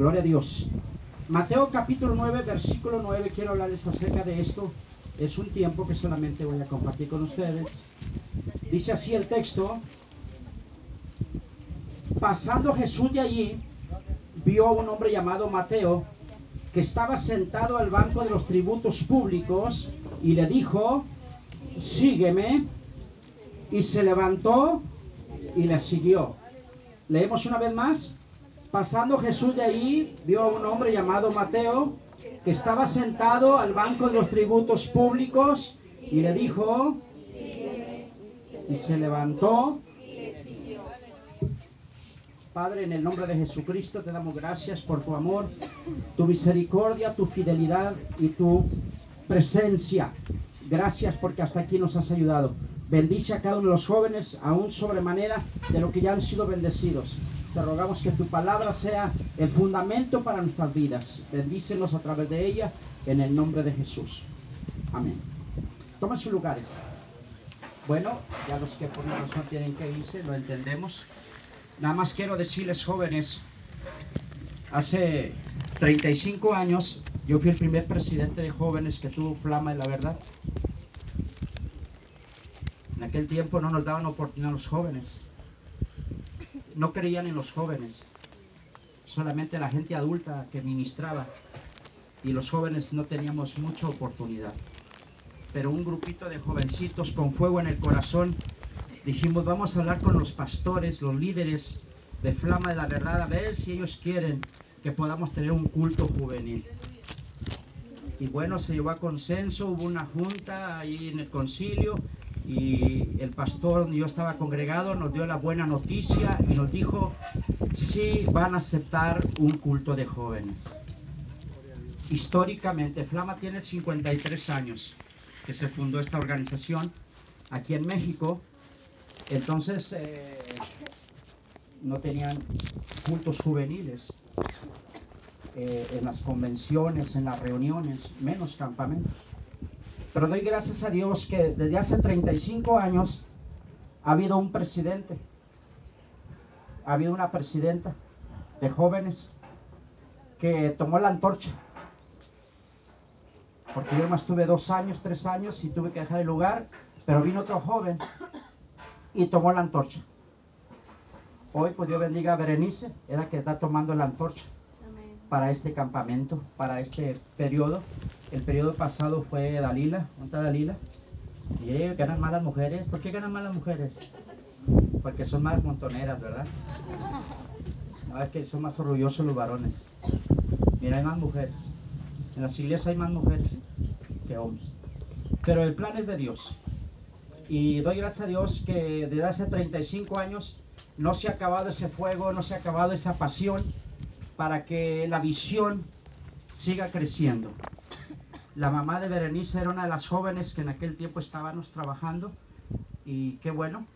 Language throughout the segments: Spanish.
Gloria a Dios. Mateo capítulo 9, versículo 9, quiero hablarles acerca de esto. Es un tiempo que solamente voy a compartir con ustedes. Dice así el texto. Pasando Jesús de allí, vio a un hombre llamado Mateo, que estaba sentado al banco de los tributos públicos, y le dijo, sígueme. Y se levantó y le siguió. Leemos una vez más. Pasando Jesús de allí, vio a un hombre llamado Mateo, que estaba sentado al banco de los tributos públicos, y le dijo, y se levantó. Padre, en el nombre de Jesucristo te damos gracias por tu amor, tu misericordia, tu fidelidad y tu presencia. Gracias porque hasta aquí nos has ayudado. Bendice a cada uno de los jóvenes, aún sobremanera de lo que ya han sido bendecidos. Te rogamos que tu palabra sea el fundamento para nuestras vidas. Bendícenos a través de ella en el nombre de Jesús. Amén. Tomen sus lugares. Bueno, ya los que por razón tienen que irse, lo entendemos. Nada más quiero decirles, jóvenes, hace 35 años yo fui el primer presidente de jóvenes que tuvo flama de la verdad. En aquel tiempo no nos daban oportunidad los jóvenes no creían en los jóvenes, solamente la gente adulta que ministraba y los jóvenes no teníamos mucha oportunidad. Pero un grupito de jovencitos con fuego en el corazón dijimos vamos a hablar con los pastores, los líderes de Flama de la Verdad, a ver si ellos quieren que podamos tener un culto juvenil. Y bueno, se llevó a consenso, hubo una junta ahí en el concilio y el pastor donde yo estaba congregado nos dio la buena noticia y nos dijo si van a aceptar un culto de jóvenes. Históricamente, Flama tiene 53 años que se fundó esta organización aquí en México. Entonces, eh, no tenían cultos juveniles eh, en las convenciones, en las reuniones, menos campamentos. Pero doy gracias a Dios que desde hace 35 años ha habido un presidente, ha habido una presidenta de jóvenes que tomó la antorcha. Porque yo más tuve dos años, tres años y tuve que dejar el lugar, pero vino otro joven y tomó la antorcha. Hoy, pues Dios bendiga a Berenice, es la que está tomando la antorcha para este campamento, para este periodo. El periodo pasado fue Dalila. ¿Dónde está Dalila? Y ganan más las mujeres. ¿Por qué ganan más las mujeres? Porque son más montoneras, ¿verdad? No, es que son más orgullosos los varones. Mira, hay más mujeres. En las iglesias hay más mujeres que hombres. Pero el plan es de Dios. Y doy gracias a Dios que desde hace 35 años no se ha acabado ese fuego, no se ha acabado esa pasión para que la visión siga creciendo. La mamá de Berenice era una de las jóvenes que en aquel tiempo estábamos trabajando y qué bueno,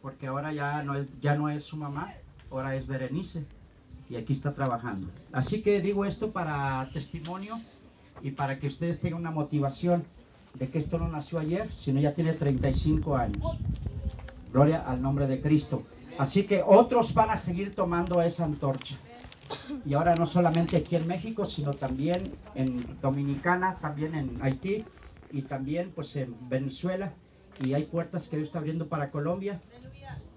porque ahora ya no, es, su mamá, ahora es Berenice y aquí está trabajando. Así que digo esto para testimonio y para que ustedes tengan una motivación de que esto no nació ayer, sino ya tiene 35 años. Gloria al nombre de Cristo. Así que otros van a seguir tomando esa antorcha y ahora no solamente aquí en México, sino también en Dominicana, también en Haití y también pues en Venezuela y hay puertas que Dios está abriendo para Colombia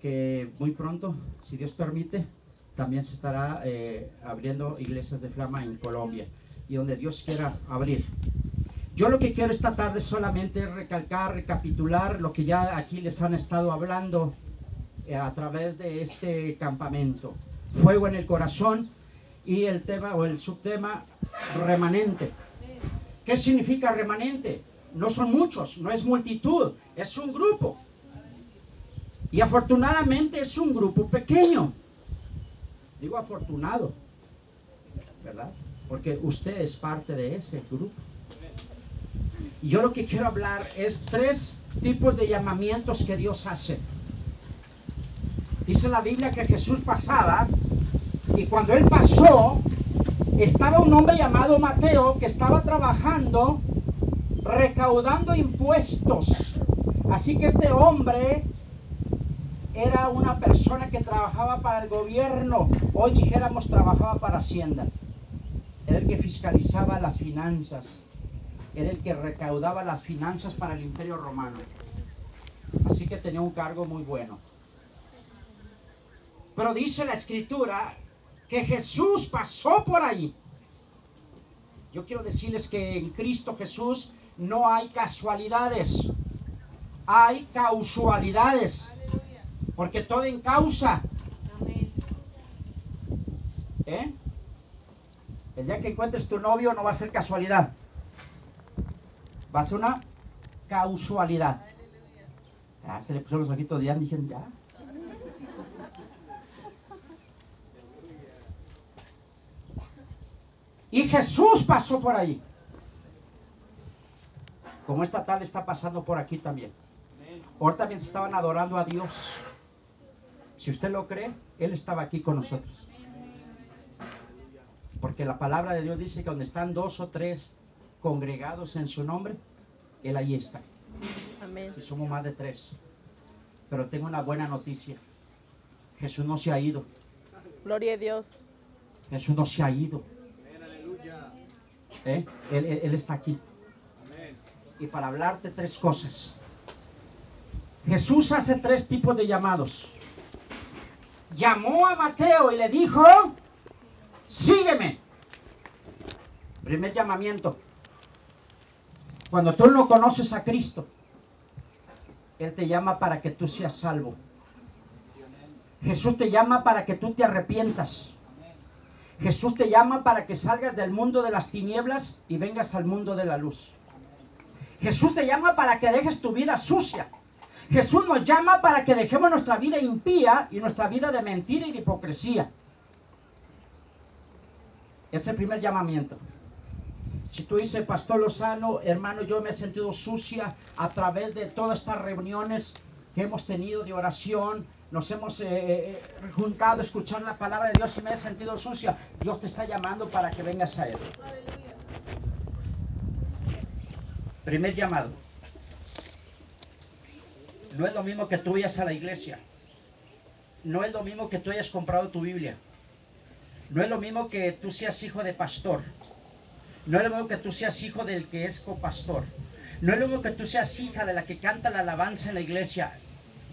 que muy pronto, si Dios permite, también se estará eh, abriendo iglesias de flama en Colombia y donde Dios quiera abrir. Yo lo que quiero esta tarde solamente es recalcar, recapitular lo que ya aquí les han estado hablando eh, a través de este campamento. Fuego en el corazón, y el tema o el subtema remanente. ¿Qué significa remanente? No son muchos, no es multitud, es un grupo. Y afortunadamente es un grupo pequeño. Digo afortunado, ¿verdad? Porque usted es parte de ese grupo. Y yo lo que quiero hablar es tres tipos de llamamientos que Dios hace. Dice la Biblia que Jesús pasaba y cuando él pasó, estaba un hombre llamado Mateo que estaba trabajando recaudando impuestos. Así que este hombre era una persona que trabajaba para el gobierno. Hoy dijéramos trabajaba para Hacienda. era el que fiscalizaba las finanzas, era el que recaudaba las finanzas para el imperio romano. Así que tenía un cargo muy bueno. Pero dice la escritura que Jesús pasó por ahí. Yo quiero decirles que en Cristo Jesús no hay casualidades, hay causalidades, porque todo en causa. ¿Eh? El día que encuentres tu novio no va a ser casualidad, va a ser una causalidad. Ah, se le puso los ojitos de ya, dijeron ya. Y Jesús pasó por ahí. Como esta tarde está pasando por aquí también. Ahorita también estaban adorando a Dios. Si usted lo cree, Él estaba aquí con nosotros. Porque la palabra de Dios dice que donde están dos o tres congregados en su nombre, Él ahí está. Amén. Y somos más de tres. Pero tengo una buena noticia. Jesús no se ha ido. Gloria a Dios. Jesús no se ha ido. ¿Eh? Él, él- Él está aquí. Y para hablarte tres cosas. Jesús hace tres tipos de llamados. Llamó a Mateo y le dijo, sígueme. Primer llamamiento. Cuando tú no conoces a Cristo, Él te llama para que tú seas salvo. Jesús te llama para que tú te arrepientas. Jesús te llama para que salgas del mundo de las tinieblas y vengas al mundo de la luz. Jesús te llama para que dejes tu vida sucia. Jesús nos llama para que dejemos nuestra vida impía y nuestra vida de mentira y de hipocresía. Es el primer llamamiento. Si tú dices, Pastor Lozano, hermano, yo me he sentido sucia a través de todas estas reuniones que hemos tenido de oración, nos hemos eh, eh, juntado a escuchar la palabra de Dios y me he sentido sucia, Dios te está llamando para que vengas a Él. Primer llamado. No es lo mismo que tú vayas a la iglesia. No es lo mismo que tú hayas comprado tu Biblia. No es lo mismo que tú seas hijo de pastor. No es lo mismo que tú seas hijo del que es copastor. No es lo mismo que tú seas hija de la que canta la alabanza en la iglesia.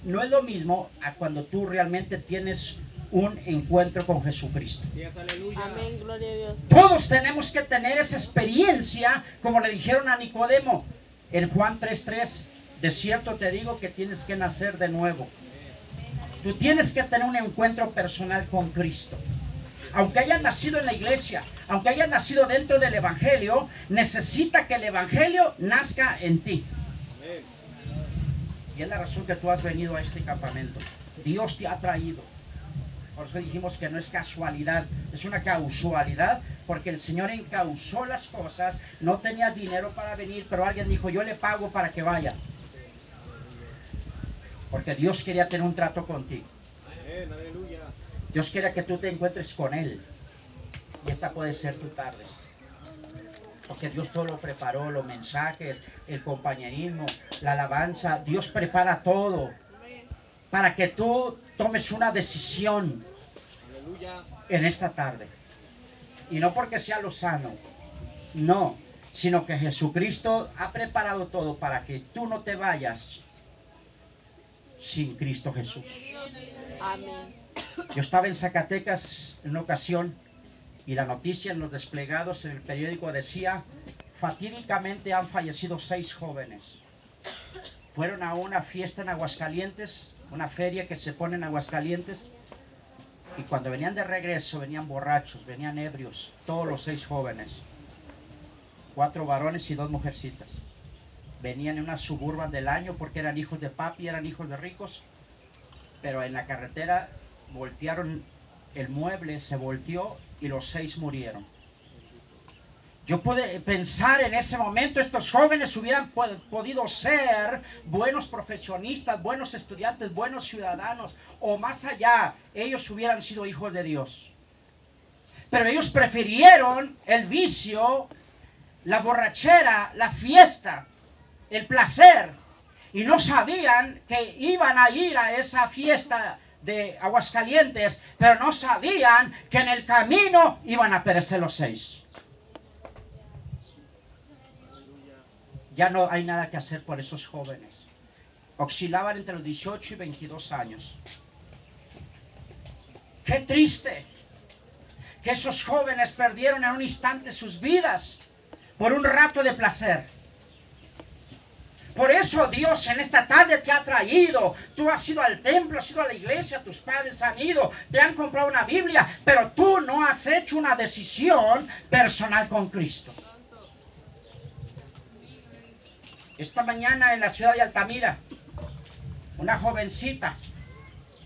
No es lo mismo a cuando tú realmente tienes un encuentro con Jesucristo. Amén. Gloria a Dios. Todos tenemos que tener esa experiencia, como le dijeron a Nicodemo en Juan 3:3. De cierto te digo que tienes que nacer de nuevo. Tú tienes que tener un encuentro personal con Cristo. Aunque hayas nacido en la iglesia, aunque hayas nacido dentro del Evangelio, necesita que el Evangelio nazca en ti. Y es la razón que tú has venido a este campamento. Dios te ha traído. Por eso dijimos que no es casualidad, es una causalidad, porque el Señor encausó las cosas, no tenía dinero para venir, pero alguien dijo, yo le pago para que vaya. Porque Dios quería tener un trato contigo. Dios quería que tú te encuentres con Él. Y esta puede ser tu tarde. Porque Dios todo lo preparó, los mensajes, el compañerismo, la alabanza. Dios prepara todo para que tú tomes una decisión en esta tarde. Y no porque sea lo sano, no, sino que Jesucristo ha preparado todo para que tú no te vayas sin Cristo Jesús. Amén. Yo estaba en Zacatecas en una ocasión y la noticia en los desplegados en el periódico decía, fatídicamente han fallecido seis jóvenes. Fueron a una fiesta en Aguascalientes, una feria que se pone en Aguascalientes, y cuando venían de regreso venían borrachos, venían ebrios, todos los seis jóvenes, cuatro varones y dos mujercitas. Venían en una suburban del año porque eran hijos de papi, eran hijos de ricos, pero en la carretera voltearon el mueble, se volteó y los seis murieron. Yo pude pensar en ese momento, estos jóvenes hubieran po- podido ser buenos profesionistas, buenos estudiantes, buenos ciudadanos, o más allá, ellos hubieran sido hijos de Dios. Pero ellos prefirieron el vicio, la borrachera, la fiesta, el placer, y no sabían que iban a ir a esa fiesta de Aguascalientes, pero no sabían que en el camino iban a perecer los seis. Ya no hay nada que hacer por esos jóvenes. Oscilaban entre los 18 y 22 años. Qué triste que esos jóvenes perdieron en un instante sus vidas por un rato de placer. Por eso Dios en esta tarde te ha traído. Tú has ido al templo, has ido a la iglesia, tus padres han ido, te han comprado una Biblia, pero tú no has hecho una decisión personal con Cristo. Esta mañana en la ciudad de Altamira, una jovencita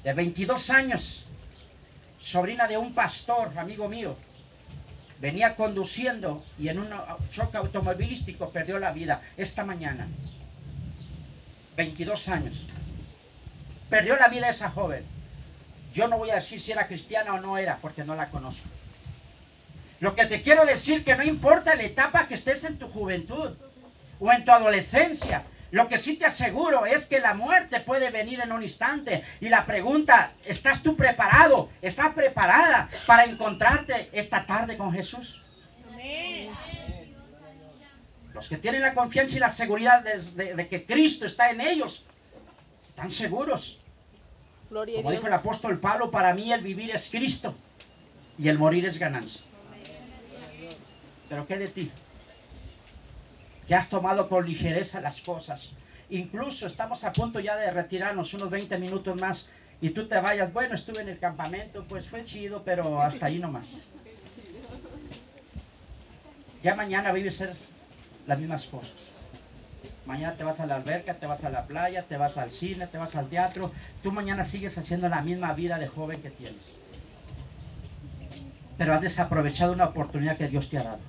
de 22 años, sobrina de un pastor, amigo mío, venía conduciendo y en un choque automovilístico perdió la vida esta mañana. 22 años. Perdió la vida esa joven. Yo no voy a decir si era cristiana o no era, porque no la conozco. Lo que te quiero decir que no importa la etapa que estés en tu juventud o en tu adolescencia, lo que sí te aseguro es que la muerte puede venir en un instante. Y la pregunta, ¿estás tú preparado? ¿Estás preparada para encontrarte esta tarde con Jesús? Los que tienen la confianza y la seguridad de, que Cristo está en ellos, están seguros. Como dijo el apóstol Pablo, para mí el vivir es Cristo y el morir es ganancia. Pero ¿qué de ti? Que has tomado con ligereza las cosas. Incluso estamos a punto ya de retirarnos unos 20 minutos más y tú te vayas. Bueno, estuve en el campamento, pues fue chido, pero hasta ahí nomás. Ya mañana vive ser las mismas cosas. Mañana te vas a la alberca, te vas a la playa, te vas al cine, te vas al teatro. Tú mañana sigues haciendo la misma vida de joven que tienes. Pero has desaprovechado una oportunidad que Dios te ha dado.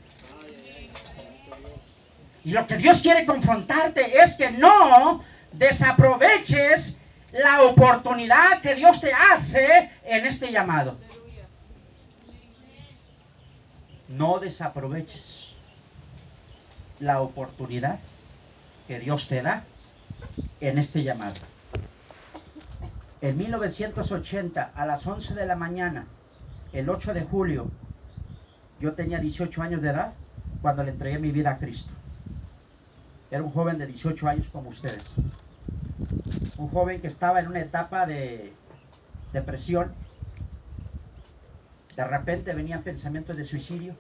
Y lo que Dios quiere confrontarte es que no desaproveches la oportunidad que Dios te hace en este llamado. No desaproveches la oportunidad que Dios te da en este llamado. En 1980, a las 11 de la mañana, el 8 de julio, yo tenía 18 años de edad cuando le entregué mi vida a Cristo. Era un joven de 18 años como ustedes. Un joven que estaba en una etapa de depresión. De repente venían pensamientos de suicidio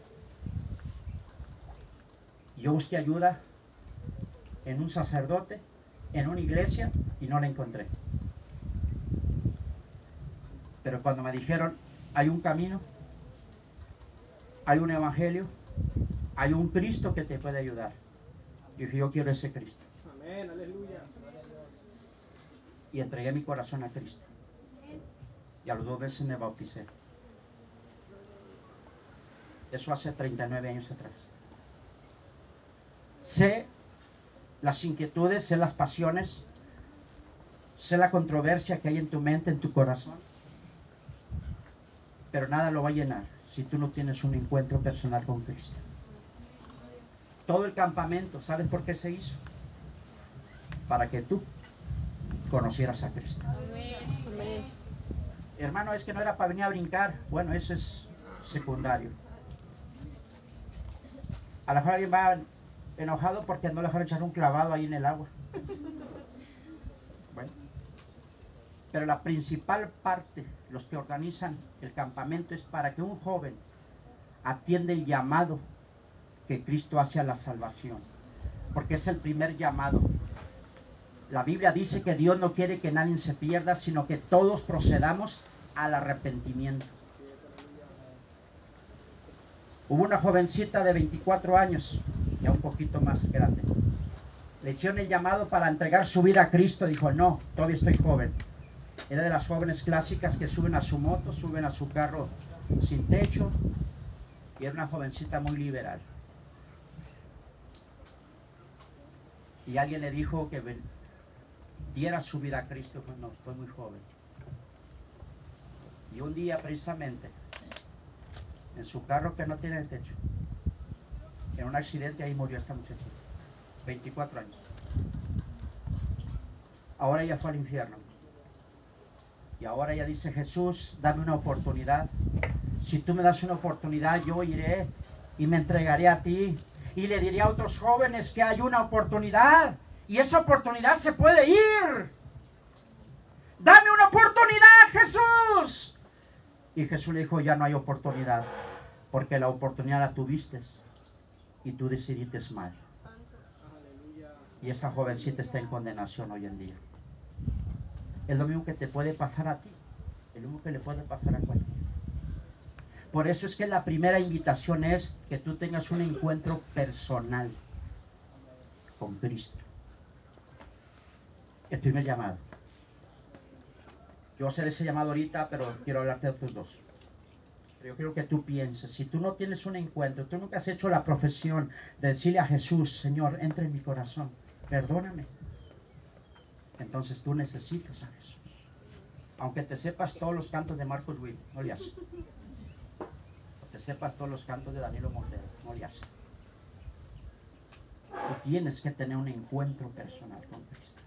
yo busqué ayuda en un sacerdote, en una iglesia, y no la encontré. Pero cuando me dijeron, hay un camino, hay un evangelio, hay un Cristo que te puede ayudar. Yo dije, yo quiero ese Cristo. Amén, aleluya. Y entregué mi corazón a Cristo. Y a los dos veces me bauticé. Eso hace 39 años atrás. Sé las inquietudes, sé las pasiones, sé la controversia que hay en tu mente, en tu corazón. Pero nada lo va a llenar si tú no tienes un encuentro personal con Cristo. Todo el campamento, ¿sabes por qué se hizo? Para que tú conocieras a Cristo. Hermano, es que no era para venir a brincar. Bueno, eso es secundario. A lo mejor alguien va enojado porque no le dejaron echar un clavado ahí en el agua. Bueno, pero la principal parte, los que organizan el campamento, es para que un joven atienda el llamado que Cristo hace a la salvación, porque es el primer llamado. La Biblia dice que Dios no quiere que nadie se pierda, sino que todos procedamos al arrepentimiento. Hubo una jovencita de 24 años un poquito más grande. Le hicieron el llamado para entregar su vida a Cristo. Dijo, no, todavía estoy joven. Era de las jóvenes clásicas que suben a su moto, suben a su carro sin techo. Y era una jovencita muy liberal. Y alguien le dijo que diera su vida a Cristo. Pues no, estoy muy joven. Y un día precisamente, en su carro que no tiene techo, en un accidente ahí murió esta muchacha. 24 años. Ahora ella fue al infierno. Y ahora ella dice, Jesús, dame una oportunidad. Si tú me das una oportunidad, yo iré y me entregaré a ti. y le diría a otros jóvenes que hay una oportunidad y esa oportunidad se puede ir. Dame una oportunidad, Jesús. Y Jesús le dijo, ya no hay oportunidad, porque la oportunidad la tuviste y tú decidiste mal. Y esa jovencita está en condenación hoy en día. Es lo mismo que te puede pasar a ti, es lo mismo que le puede pasar a cualquiera. Por eso es que la primera invitación es que tú tengas un encuentro personal con Cristo. El primer llamado. Yo hacer ese llamado ahorita, pero quiero hablarte de otros dos. Pero yo quiero que tú pienses, si tú no tienes un encuentro, tú nunca has hecho la profesión de decirle a Jesús, Señor, entra en mi corazón, perdóname. Entonces tú necesitas a Jesús. Aunque te sepas todos los cantos de Marcos Witt, no le haces. O te sepas todos los cantos de Danilo Montero, no le haces. Tú tienes que tener un encuentro personal con Cristo.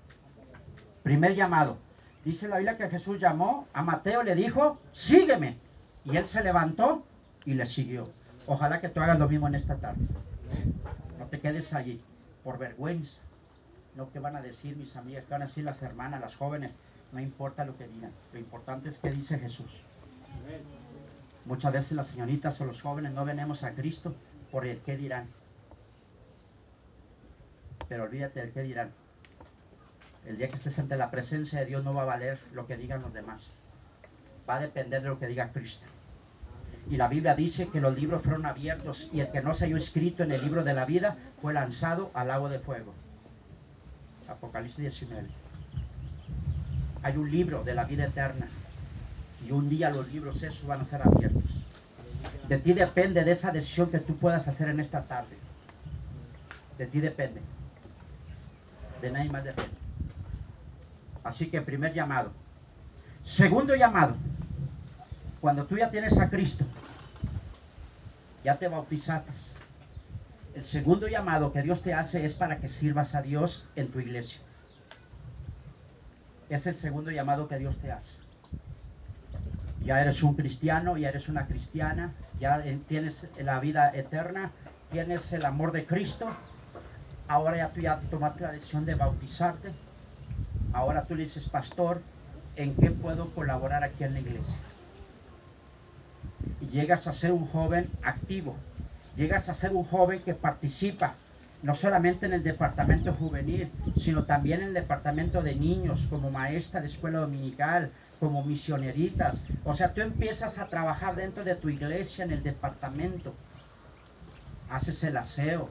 Primer llamado. Dice la Biblia que Jesús llamó a Mateo, le dijo, sígueme. Y él se levantó y le siguió. Ojalá que tú hagas lo mismo en esta tarde. No te quedes allí por vergüenza. No que van a decir mis amigas, que van a decir las hermanas, las jóvenes. No importa lo que digan. Lo importante es que dice Jesús. Muchas veces las señoritas o los jóvenes no venemos a Cristo por el qué dirán. Pero olvídate del qué dirán. El día que estés ante la presencia de Dios no va a valer lo que digan los demás. Va a depender de lo que diga Cristo. Y la Biblia dice que los libros fueron abiertos y el que no se halló escrito en el libro de la vida fue lanzado al agua de fuego. Apocalipsis 19. Hay un libro de la vida eterna y un día los libros esos van a ser abiertos. De ti depende de esa decisión que tú puedas hacer en esta tarde. De ti depende. De nadie más depende. Así que primer llamado. Segundo llamado. Cuando tú ya tienes a Cristo, ya te bautizaste. El segundo llamado que Dios te hace es para que sirvas a Dios en tu iglesia. Es el segundo llamado que Dios te hace. Ya eres un cristiano, ya eres una cristiana, ya tienes la vida eterna, tienes el amor de Cristo. Ahora ya tú ya tomaste la decisión de bautizarte. Ahora tú le dices, pastor, ¿en qué puedo colaborar aquí en la iglesia? Y llegas a ser un joven activo, llegas a ser un joven que participa, no solamente en el departamento juvenil, sino también en el departamento de niños, como maestra de escuela dominical, como misioneritas. O sea, tú empiezas a trabajar dentro de tu iglesia en el departamento. Haces el aseo.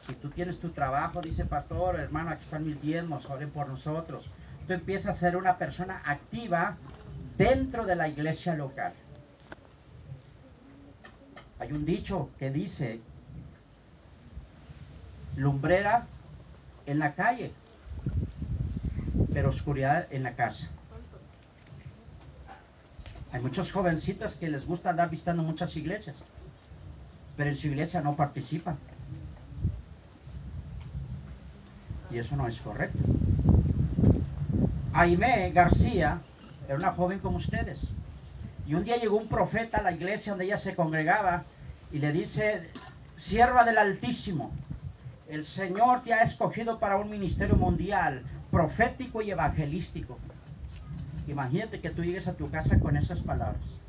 Si tú tienes tu trabajo, dice pastor, hermana, aquí están mis diezmos, oren por nosotros. Tú empiezas a ser una persona activa dentro de la iglesia local. Hay un dicho que dice, lumbrera en la calle, pero oscuridad en la casa. Hay muchas jovencitas que les gusta andar visitando muchas iglesias, pero en su iglesia no participan. Y eso no es correcto. Aime García era una joven como ustedes. Y un día llegó un profeta a la iglesia donde ella se congregaba y le dice, sierva del Altísimo, el Señor te ha escogido para un ministerio mundial, profético y evangelístico. Imagínate que tú llegues a tu casa con esas palabras.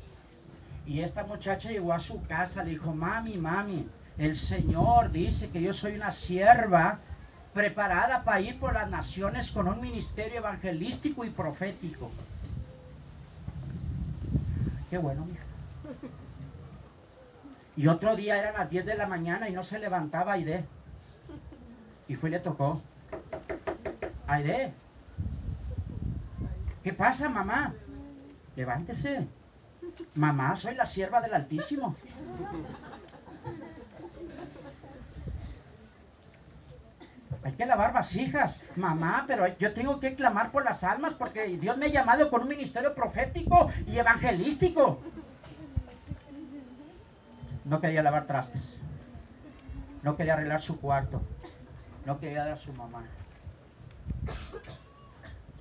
Y esta muchacha llegó a su casa, le dijo, mami, mami, el Señor dice que yo soy una sierva preparada para ir por las naciones con un ministerio evangelístico y profético. Qué bueno, mija. Y otro día eran las 10 de la mañana y no se levantaba Aide. Y fue y le tocó. Aide. ¿Qué pasa, mamá? Levántese. Mamá, soy la sierva del Altísimo. hay que lavar vasijas. Mamá, pero yo tengo que clamar por las almas porque Dios me ha llamado con un ministerio profético y evangelístico. No quería lavar trastes. No quería arreglar su cuarto. No quería dar a su mamá.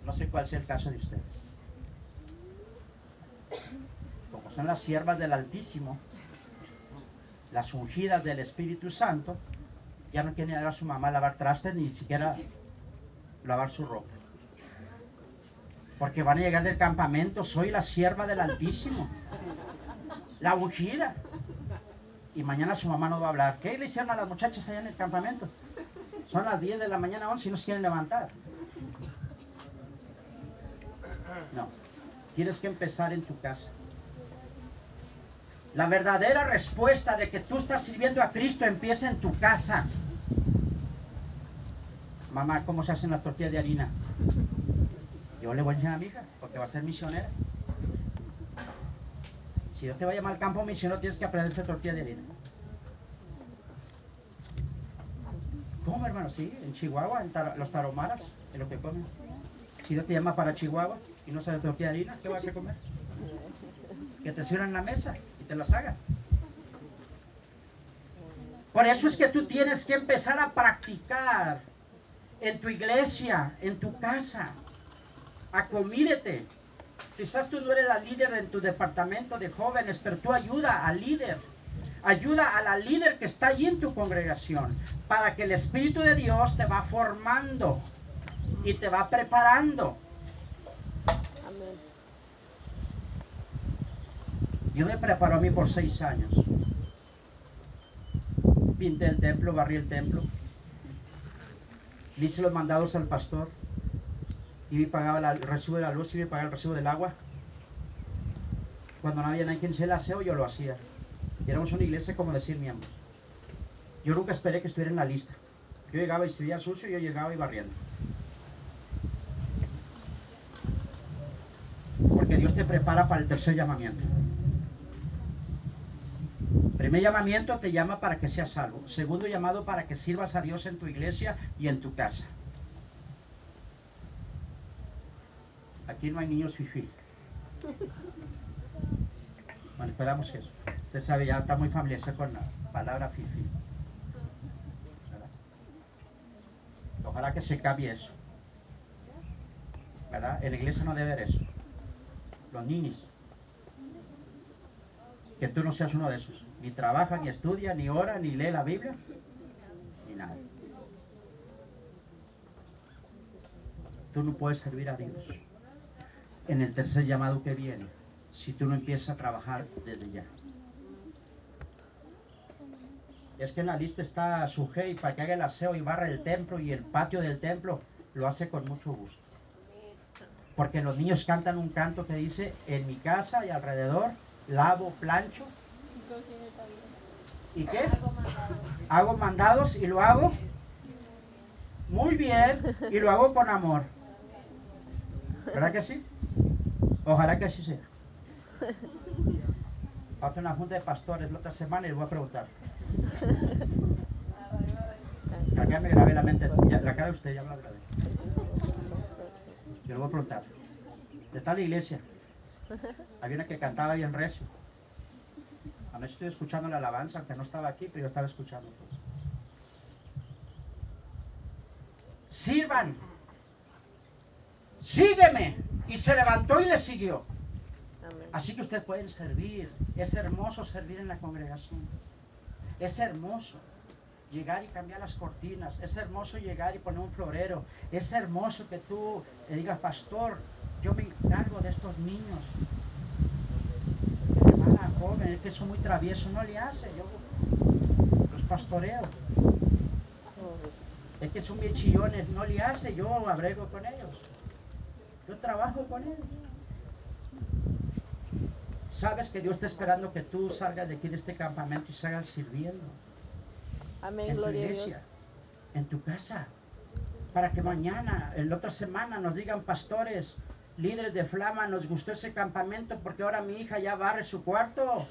No sé cuál sea el caso de ustedes. Como son las siervas del Altísimo, las ungidas del Espíritu Santo, ya no quiere ni ayudar a su mamá lavar trastes, ni siquiera lavar su ropa. Porque van a llegar del campamento, soy la sierva del Altísimo, la ungida. Y mañana su mamá no va a hablar. ¿Qué le hicieron a las muchachas allá en el campamento? Son las 10 de la mañana, 11 y no se quieren levantar. No, tienes que empezar en tu casa. La verdadera respuesta de que tú estás sirviendo a Cristo empieza en tu casa. Mamá, ¿cómo se hacen las tortillas de harina? Yo le voy a enseñar a mi hija, porque va a ser misionera. Si Dios te va a llamar al campo misionero, tienes que aprender a hacer tortillas de harina. ¿Cómo, hermano? Sí, en Chihuahua, en los taromaras, es lo que comen. Si Dios te llama para Chihuahua y no sabes tortilla de harina, ¿qué vas a comer? Que te sirvan en la mesa y te las hagan. Por eso es que tú tienes que empezar a practicar en tu iglesia, en tu casa. Acomídete. Quizás tú no eres la líder en tu departamento de jóvenes, pero tú ayuda al líder. Ayuda a la líder que está allí en tu congregación para que el Espíritu de Dios te va formando y te va preparando. Amén. Dios me preparó a mí por seis años. Pinté el templo, barrí el templo. Le hice los mandados al pastor. Y me pagaba el recibo de la luz y me pagaba el recibo del agua. Cuando no había nadie quien hiciera el aseo, yo lo hacía. Y éramos una iglesia como decir miembros. Yo nunca esperé que estuviera en la lista. Yo llegaba y se sucio, yo llegaba y barriendo. Porque Dios te prepara para el tercer llamamiento. Primer llamamiento te llama para que seas salvo. Segundo llamado para que sirvas a Dios en tu iglesia y en tu casa. Aquí no hay niños fifi. Bueno, esperamos eso. Usted sabe, ya está muy familiarizado con la palabra fifi. ¿Verdad? Ojalá que se cambie eso. ¿Verdad? En la iglesia no debe haber eso. Los niños. Que tú no seas uno de esos. Ni trabaja, ni estudia, ni ora, ni lee la Biblia, ni nada. Tú no puedes servir a Dios. En el tercer llamado que viene, si tú no empiezas a trabajar desde ya. Es que en la lista está su y para que haga el aseo y barra el templo y el patio del templo, lo hace con mucho gusto. Porque los niños cantan un canto que dice, en mi casa y alrededor, lavo, plancho. ¿Y qué? Hago mandados y lo hago muy bien y lo hago con amor. ¿Verdad que sí? Ojalá que así sea. Falta una junta de pastores la otra semana y les voy a preguntar. Acá me grabé la mente, ya- la cara de usted ya me la grabé. Yo le voy a preguntar. De tal iglesia. Había una que cantaba bien recio. Anoche estoy escuchando la alabanza, aunque no estaba aquí, pero yo estaba escuchando. Sirvan. Sígueme. Y se levantó y le siguió. Amén. Así que ustedes pueden servir. Es hermoso servir en la congregación. Es hermoso llegar y cambiar las cortinas. Es hermoso llegar y poner un florero. Es hermoso que tú le digas, pastor, yo me encargo de estos niños. Hermana joven, es que son muy traviesos. No le hace, yo los pastoreo. Es que son bien chillones, no le hace, yo abrego con ellos. Yo trabajo con ellos. Sabes que Dios está esperando que tú salgas de aquí de este campamento y salgas sirviendo Amén, en tu gloria a iglesia, Dios. en tu casa, para que mañana, en la otra semana, nos digan pastores, líderes de Flama, nos gustó ese campamento porque ahora mi hija ya barre su cuarto,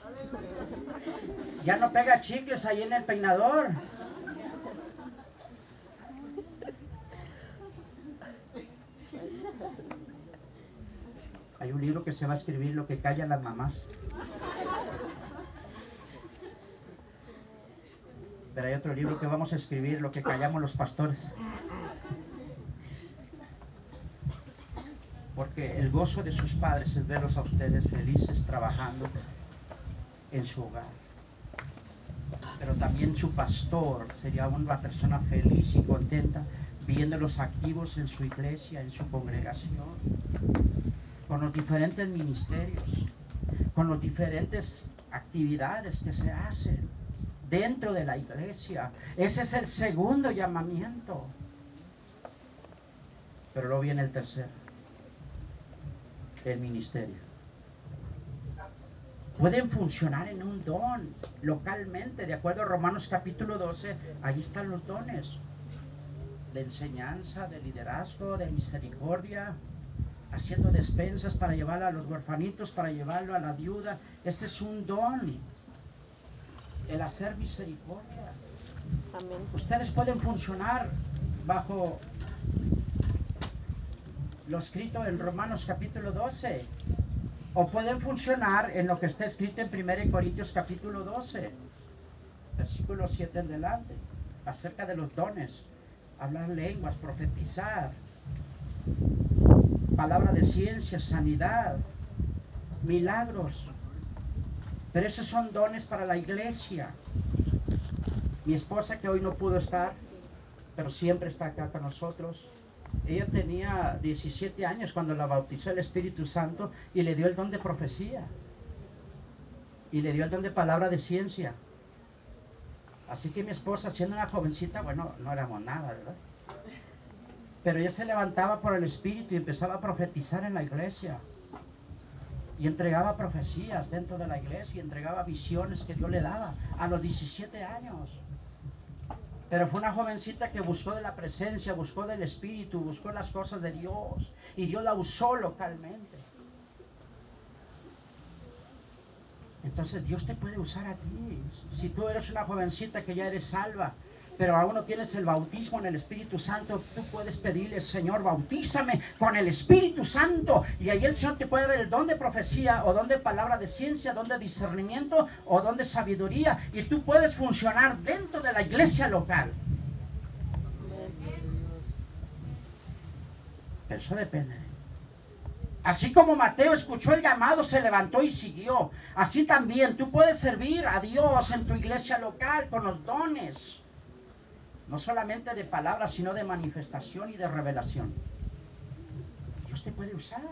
ya no pega chicles ahí en el peinador. Hay un libro que se va a escribir lo que callan las mamás. Pero hay otro libro que vamos a escribir, lo que callamos los pastores. Porque el gozo de sus padres es verlos a ustedes felices trabajando en su hogar. pero también su pastor sería una persona feliz y contenta viéndolos activos en su iglesia, en su congregación, con los diferentes ministerios, con las diferentes actividades que se hacen dentro de la iglesia. Ese es el segundo llamamiento. Pero luego viene el tercero, el ministerio. Pueden funcionar en un don localmente, de acuerdo a Romanos capítulo 12, ahí están los dones de enseñanza, de liderazgo, de misericordia, haciendo despensas para llevarlo a los huerfanitos, para llevarlo a la viuda. Ese es un don, el hacer misericordia. Amén. Ustedes pueden funcionar bajo lo escrito en Romanos capítulo 12. O pueden funcionar en lo que está escrito en 1 Corintios capítulo 12, versículo 7 en delante, acerca de los dones, hablar lenguas, profetizar, palabra de ciencia, sanidad, milagros. Pero esos son dones para la iglesia. Mi esposa que hoy no pudo estar, pero siempre está acá con nosotros. Ella tenía 17 años cuando la bautizó el Espíritu Santo y le dio el don de profecía. Y le dio el don de palabra de ciencia. Así que mi esposa, siendo una jovencita, bueno, no éramos nada, ¿verdad? Pero ella se levantaba por el Espíritu y empezaba a profetizar en la iglesia. Y entregaba profecías dentro de la iglesia y entregaba visiones que Dios le daba a los 17 años. Pero fue una jovencita que buscó de la presencia, buscó del Espíritu, buscó las cosas de Dios. Y Dios la usó localmente. Entonces Dios te puede usar a ti. Si tú eres una jovencita que ya eres salva, pero aún no tienes el bautismo en el Espíritu Santo, tú puedes pedirle, Señor, bautízame con el Espíritu Santo. Y ahí el Señor te puede dar el don de profecía o don de palabra de ciencia, don de discernimiento o don de sabiduría. Y tú puedes funcionar dentro de la iglesia local. Eso depende. Así como Mateo escuchó el llamado, se levantó y siguió. Así también tú puedes servir a Dios en tu iglesia local con los dones no solamente de palabras, sino de manifestación y de revelación. Dios te puede usar.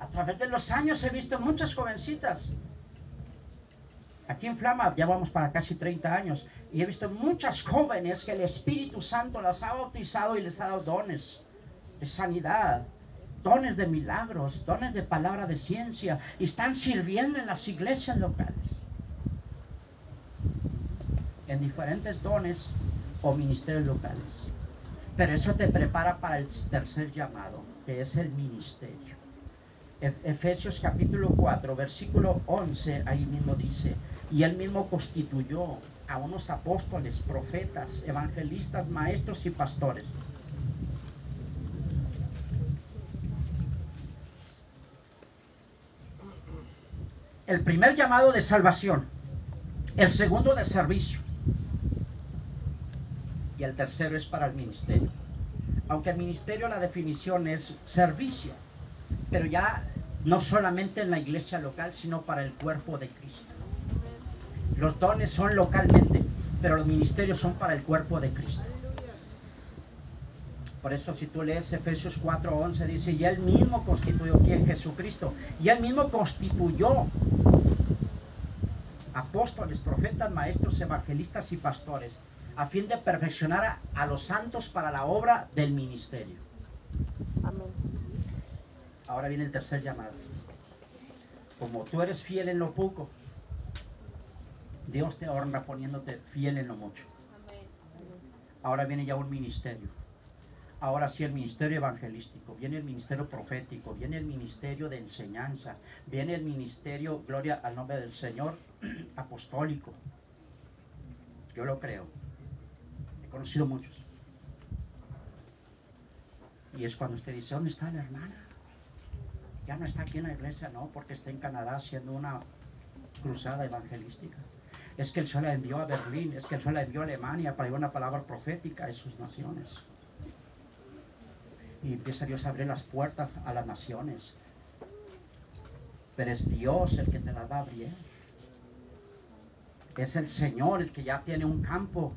A través de los años he visto muchas jovencitas. Aquí en Flama ya vamos para casi 30 años y he visto muchas jóvenes que el Espíritu Santo las ha bautizado y les ha dado dones de sanidad, dones de milagros, dones de palabra de ciencia y están sirviendo en las iglesias locales en diferentes dones o ministerios locales. Pero eso te prepara para el tercer llamado, que es el ministerio. Efesios capítulo 4, versículo 11, ahí mismo dice, y él mismo constituyó a unos apóstoles, profetas, evangelistas, maestros y pastores. El primer llamado de salvación, el segundo de servicio, y el tercero es para el ministerio. Aunque el ministerio la definición es servicio, pero ya no solamente en la iglesia local, sino para el cuerpo de Cristo. Los dones son localmente, pero los ministerios son para el cuerpo de Cristo. Por eso si tú lees Efesios 4:11 dice, y él mismo constituyó quien Jesucristo, y él mismo constituyó apóstoles, profetas, maestros, evangelistas y pastores a fin de perfeccionar a, los santos para la obra del ministerio. Amén. Ahora viene el tercer llamado. Como tú eres fiel en lo poco, Dios te honra poniéndote fiel en lo mucho. Ahora viene ya un ministerio. Ahora sí el ministerio evangelístico, viene el ministerio profético, viene el ministerio de enseñanza, viene el ministerio, gloria al nombre del Señor, apostólico. Yo lo creo conocido muchos. Y es cuando usted dice, ¿dónde está la hermana? Ya no está aquí en la iglesia, no, porque está en Canadá haciendo una cruzada evangelística. Es que el Señor la envió a Berlín, es que el Señor la envió a Alemania para llevar una palabra profética a sus naciones. Y empieza Dios a abrir las puertas a las naciones. Pero es Dios el que te la va a abrir. Es el Señor el que ya tiene un campo.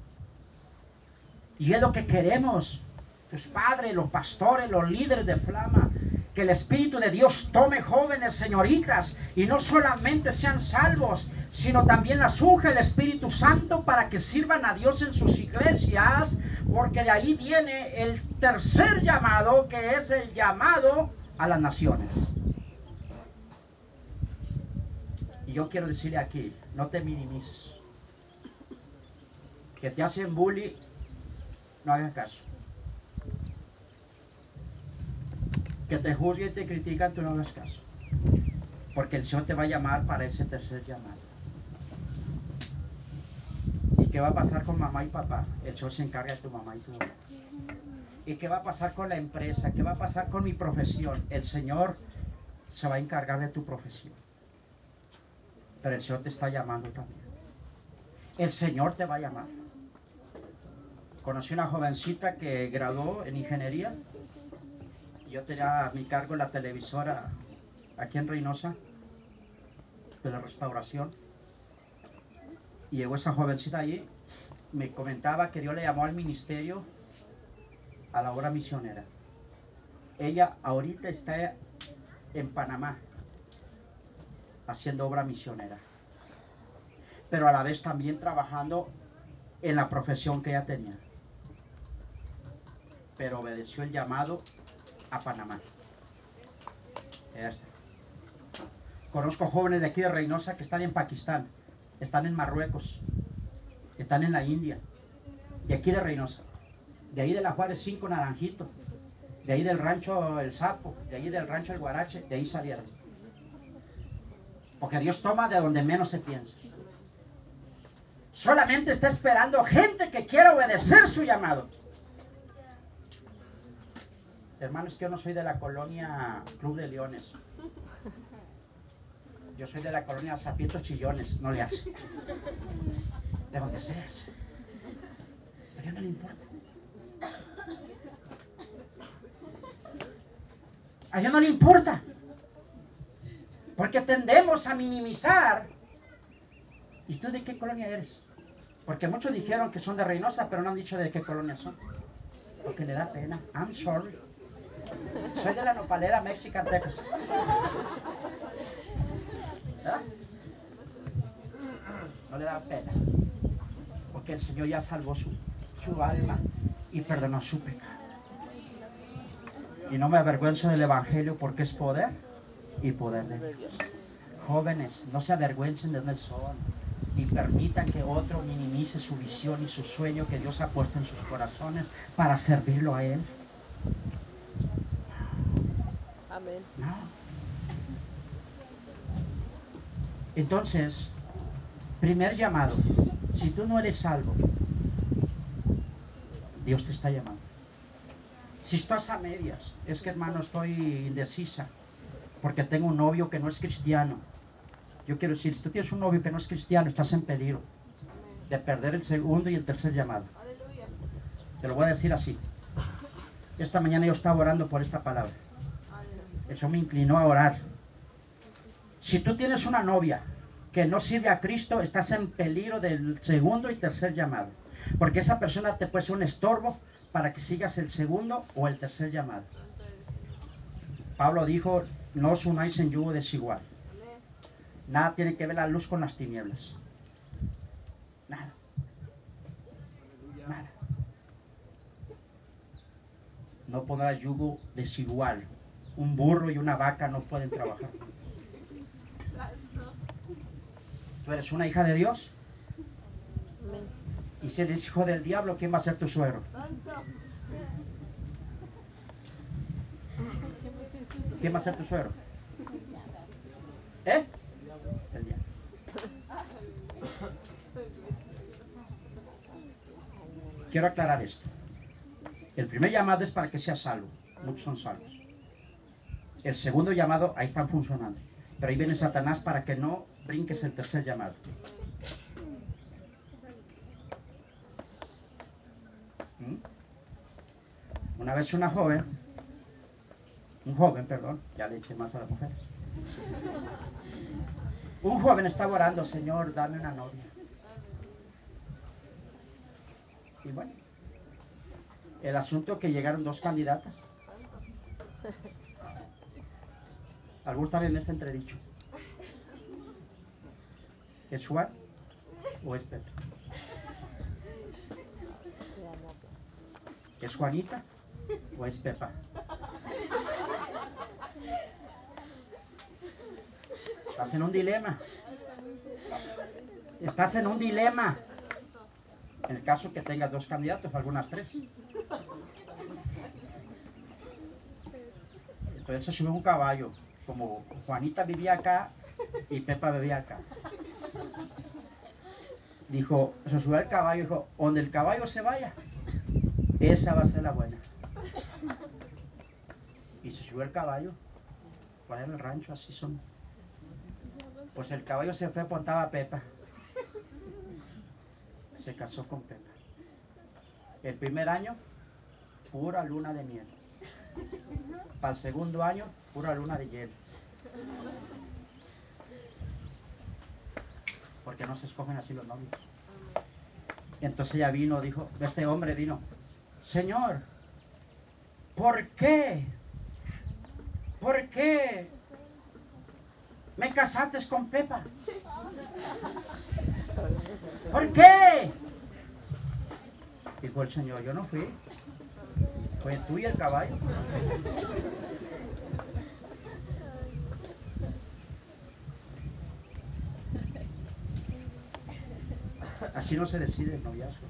Y es lo que queremos. Tus padres, los pastores, los líderes de flama. Que el Espíritu de Dios tome jóvenes, señoritas, y no solamente sean salvos, sino también las unge el Espíritu Santo para que sirvan a Dios en sus iglesias, porque de ahí viene el tercer llamado, que es el llamado a las naciones. Y yo quiero decirle aquí, no te minimices. Que te hacen bully, no hagas caso. Que te juzguen y te critican, tú no hagas caso. Porque el Señor te va a llamar para ese tercer llamado. ¿Y qué va a pasar con mamá y papá? El Señor se encarga de tu mamá y tu papá. ¿Y qué va a pasar con la empresa? ¿Qué va a pasar con mi profesión? El Señor se va a encargar de tu profesión. Pero el Señor te está llamando también. El Señor te va a llamar. Conocí una jovencita que graduó en ingeniería. Yo tenía a mi cargo la televisora aquí en Reynosa, de la restauración. Y llegó esa jovencita allí, me comentaba que Dios le llamó al ministerio a la obra misionera. Ella ahorita está en Panamá haciendo obra misionera, pero a la vez también trabajando en la profesión que ella tenía. Pero obedeció el llamado a Panamá. Conozco jóvenes de aquí de Reynosa que están en Pakistán, están en Marruecos, están en la India, de aquí de Reynosa, de ahí de la Juárez 5 Naranjito, de ahí del rancho El Sapo, de ahí del rancho El Guarache, de ahí salieron. Porque Dios toma de donde menos se piensa. Solamente está esperando gente que quiera obedecer su llamado. Hermanos, que yo no soy de la colonia Club de Leones. Yo soy de la colonia Sapietos Chillones, no le hace. De donde seas. A Dios no le importa. A Dios no le importa. Porque tendemos a minimizar. ¿Y tú de qué colonia eres? Porque muchos dijeron que son de Reynosa, pero no han dicho de qué colonia son. Porque le da pena. I'm sorry. Soy de la nopalera Mexican, Texas. ¿Verdad? No le da pena. Porque el Señor ya salvó su, su alma y perdonó su pecado. Y no me avergüenzo del Evangelio porque es poder y poder de Dios. Jóvenes, no se avergüencen de dónde son, ni permitan que otro minimice su visión y su sueño que Dios ha puesto en sus corazones para servirlo a Él. Amén. No. Entonces, primer llamado, si tú no eres salvo, Dios te está llamando. Si estás a medias, es que hermano estoy indecisa, porque tengo un novio que no es cristiano. Yo quiero decir, si tú tienes un novio que no es cristiano, estás en peligro de perder el segundo y el tercer llamado. Te lo voy a decir así. Esta mañana yo estaba orando por esta palabra. Eso me inclinó a orar. Si tú tienes una novia que no sirve a Cristo, estás en peligro del segundo y tercer llamado. Porque esa persona te puede ser un estorbo para que sigas el segundo o el tercer llamado. Pablo dijo, no os unáis en yugo desigual. Nada tiene que ver la luz con las tinieblas. Nada. Nada. No pondrás yugo desigual. Un burro y una vaca no pueden trabajar. Tú eres una hija de Dios. Y si eres hijo del diablo, ¿quién va a ser tu suegro? ¿Quién va a ser tu suegro? ¿Eh? El diablo. Quiero aclarar esto. El primer llamado es para que seas salvo. Muchos son salvos. El segundo llamado, ahí están funcionando. Pero ahí viene Satanás para que no brinques el tercer llamado. ¿Mm? Una vez una joven, un joven, perdón, ya le eché más a las mujeres. Un joven estaba orando, Señor, dame una novia. Y bueno, el asunto que llegaron dos candidatas. Algunos están en ese entredicho. ¿Es Juan o es Pepe? ¿Es Juanita o es Pepa? Estás en un dilema. Estás en un dilema. En el caso que tengas dos candidatos, algunas tres. Entonces se sube un caballo. Como Juanita vivía acá y Pepa vivía acá. Dijo, se subió al caballo dijo, donde el caballo se vaya, esa va a ser la buena. Y se subió el caballo. ¿Cuál era el rancho? Así son. Pues el caballo se fue, apuntaba a Pepa. Se casó con Pepa. El primer año, pura luna de miel. Para el segundo año, pura luna de hielo. Porque no se escogen así los novios. Y entonces ella vino, dijo, este hombre vino, Señor, ¿por qué? ¿Por qué me casaste con Pepa? ¿Por qué? Dijo el Señor, yo no fui. Fue tú y el caballo. Así no se decide el noviazgo.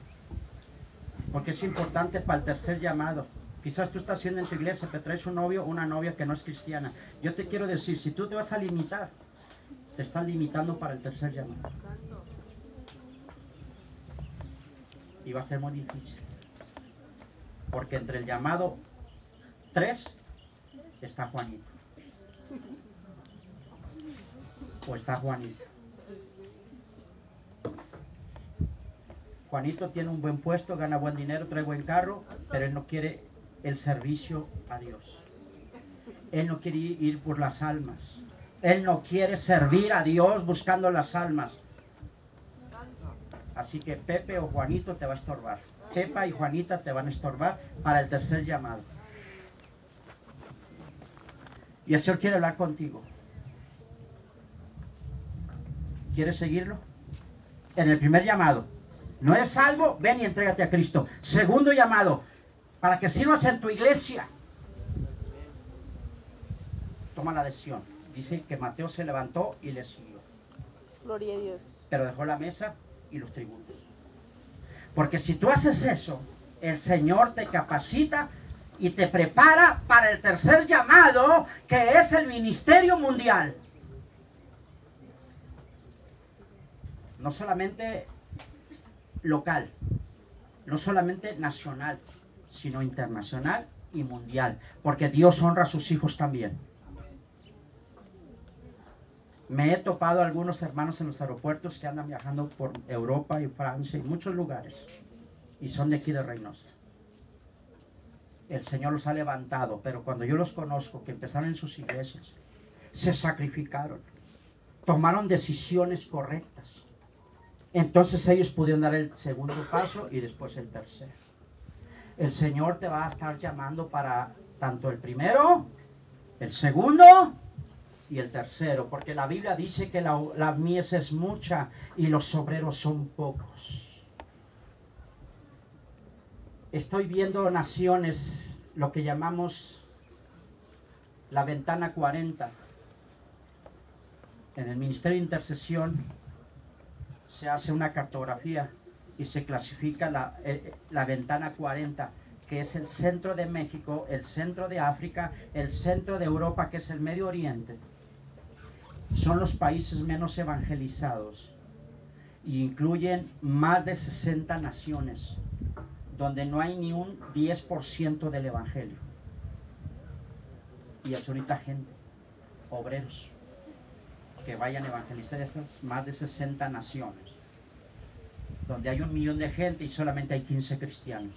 Porque es importante para el tercer llamado. Quizás tú estás viendo en tu iglesia que traes un novio o una novia que no es cristiana. Yo te quiero decir, si tú te vas a limitar, te están limitando para el tercer llamado. Y va a ser muy difícil. Porque entre el llamado 3 está Juanito. O está Juanito. Juanito tiene un buen puesto, gana buen dinero, trae buen carro, pero él no quiere el servicio a Dios. Él no quiere ir por las almas. Él no quiere servir a Dios buscando las almas. Así que Pepe o Juanito te va a estorbar. Pepa y Juanita te van a estorbar para el tercer llamado. Y el Señor quiere hablar contigo. ¿Quieres seguirlo? En el primer llamado, no eres salvo, ven y entrégate a Cristo. Segundo llamado, para que sirvas en tu iglesia. Toma la decisión. Dice que Mateo se levantó y le siguió. Gloria a Dios. Pero dejó la mesa y los tributos. Porque si tú haces eso, el Señor te capacita y te prepara para el tercer llamado, que es el ministerio mundial. No solamente local, no solamente nacional, sino internacional y mundial, porque Dios honra a sus hijos también. Me he topado algunos hermanos en los aeropuertos que andan viajando por Europa y Francia y muchos lugares, y son de aquí de Reynosa. El Señor los ha levantado, pero cuando yo los conozco, que empezaron en sus iglesias, se sacrificaron, tomaron decisiones correctas entonces ellos pudieron dar el segundo paso y después el tercero. El Señor te va a estar llamando para tanto el primero, el segundo y el tercero, porque la Biblia dice que la, mies es mucha y los obreros son pocos. Estoy viendo naciones, lo que llamamos la ventana 40, en el Ministerio de Intercesión se hace una cartografía y se clasifica la, eh, ventana 40, que es el centro de México, el centro de África, el centro de Europa, que es el Medio Oriente. Son los países menos evangelizados y incluyen más de 60 naciones, donde no hay ni un 10% del Evangelio. Y es ahorita gente, obreros que vayan a evangelizar esas más de 60 naciones, donde hay un millón de gente y solamente hay 15 cristianos.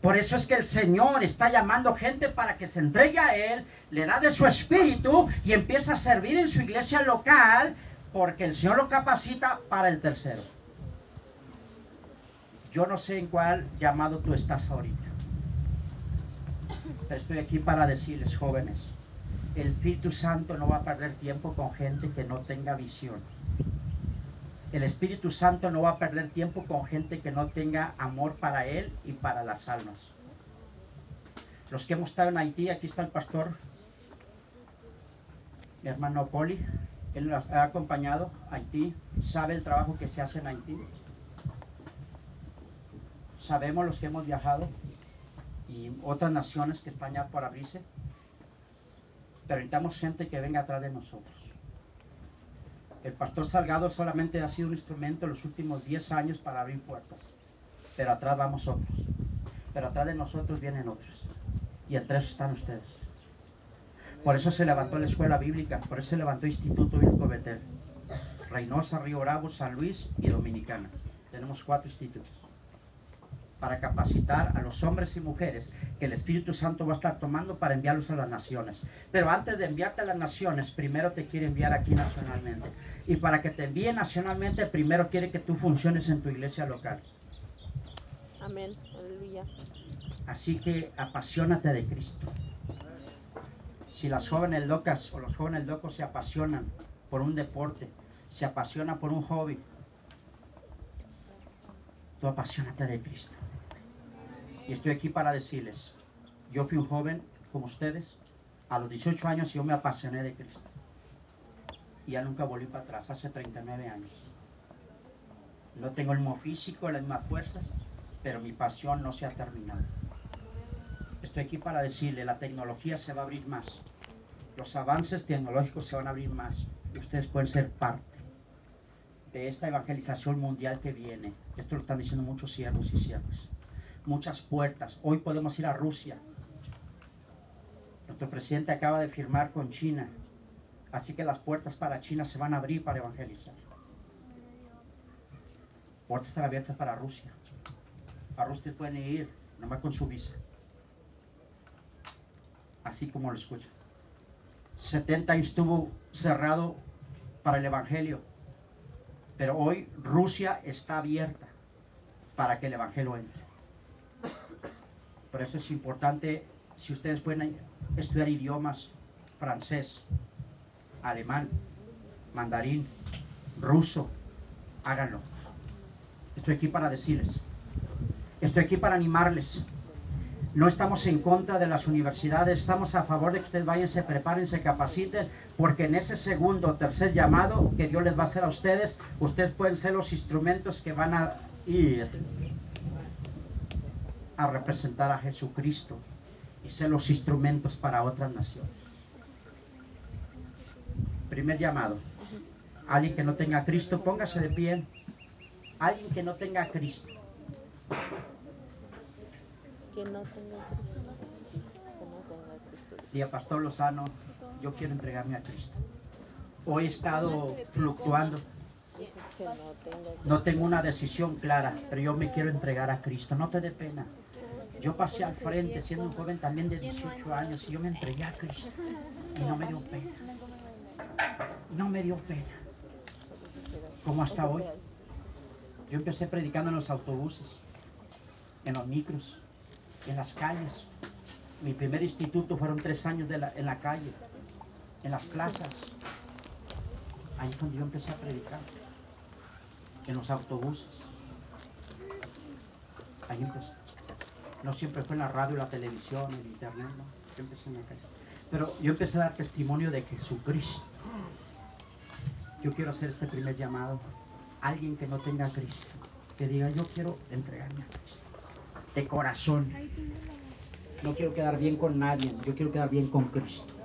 Por eso es que el Señor está llamando gente para que se entregue a Él, le da de su espíritu y empieza a servir en su iglesia local, porque el Señor lo capacita para el tercero. Yo no sé en cuál llamado tú estás ahorita. Pero estoy aquí para decirles, jóvenes, el Espíritu Santo no va a perder tiempo con gente que no tenga visión. El Espíritu Santo no va a perder tiempo con gente que no tenga amor para Él y para las almas. Los que hemos estado en Haití, aquí está el pastor, mi hermano Poli, él nos ha acompañado a Haití, sabe el trabajo que se hace en Haití. Sabemos los que hemos viajado y otras naciones que están ya por abrirse, pero necesitamos gente que venga atrás de nosotros. El pastor Salgado solamente ha sido un instrumento en los últimos 10 años para abrir puertas, pero atrás vamos otros, pero atrás de nosotros vienen otros, y entre esos están ustedes. Por eso se levantó la escuela bíblica, por eso se levantó el Instituto Bíblico Betel. Reynosa, Río Bravo, San Luis y Dominicana. Tenemos cuatro institutos para capacitar a los hombres y mujeres que el Espíritu Santo va a estar tomando para enviarlos a las naciones. Pero antes de enviarte a las naciones, primero te quiere enviar aquí nacionalmente. Y para que te envíe nacionalmente, primero quiere que tú funciones en tu iglesia local. Amén. Aleluya. Así que apasionate de Cristo. Si las jóvenes locas o los jóvenes locos se apasionan por un deporte, se apasionan por un hobby, tú apasionate de Cristo. Y estoy aquí para decirles, yo fui un joven como ustedes, a los 18 años yo me apasioné de Cristo. Y ya nunca volví para atrás, hace 39 años. No tengo el mismo físico, las mismas fuerzas, pero mi pasión no se ha terminado. Estoy aquí para decirle, la tecnología se va a abrir más. Los avances tecnológicos se van a abrir más. Ustedes pueden ser parte de esta evangelización mundial que viene. Esto lo están diciendo muchos siervos y siervas. Muchas puertas. Hoy podemos ir a Rusia. Nuestro presidente acaba de firmar con China. Así que las puertas para China se van a abrir para evangelizar. Puertas están abiertas para Rusia. A Rusia pueden ir, nomás con su visa. Así como lo escuchan. 70 años estuvo cerrado para el Evangelio. Pero hoy Rusia está abierta para que el Evangelio entre. Por eso es importante, si ustedes pueden estudiar idiomas, francés, alemán, mandarín, ruso, háganlo. Estoy aquí para decirles. Estoy aquí para animarles. No estamos en contra de las universidades, estamos a favor de que ustedes vayan, se preparen, se capaciten, porque en ese segundo o tercer llamado que Dios les va a hacer a ustedes, ustedes pueden ser los instrumentos que van a ir a representar a Jesucristo y ser los instrumentos para otras naciones. Primer llamado. Alguien que no tenga Cristo, póngase de pie. Alguien que no tenga Cristo. Que no tenga Cristo. Que no tenga Cristo. Día Pastor Lozano, yo quiero entregarme a Cristo. Hoy he estado fluctuando. No tengo una decisión clara, pero yo me quiero entregar a Cristo. No te dé pena. Yo pasé al frente siendo un joven también de 18 años y yo me entregué a Cristo. Y no me dio pena. No me dio pena. Como hasta hoy. Yo empecé predicando en los autobuses, en los micros, en las calles. Mi primer instituto fueron tres años en la calle, en las plazas. Ahí fue donde yo empecé a predicar, en los autobuses. Ahí empecé. No siempre fue en la radio, la televisión, el internet, no. Yo empecé en la calle. Pero yo empecé a dar testimonio de Jesucristo. Yo quiero hacer este primer llamado. Alguien que no tenga a Cristo. Que diga, yo quiero entregarme a Cristo. De corazón. No quiero quedar bien con nadie. Yo quiero quedar bien con Cristo.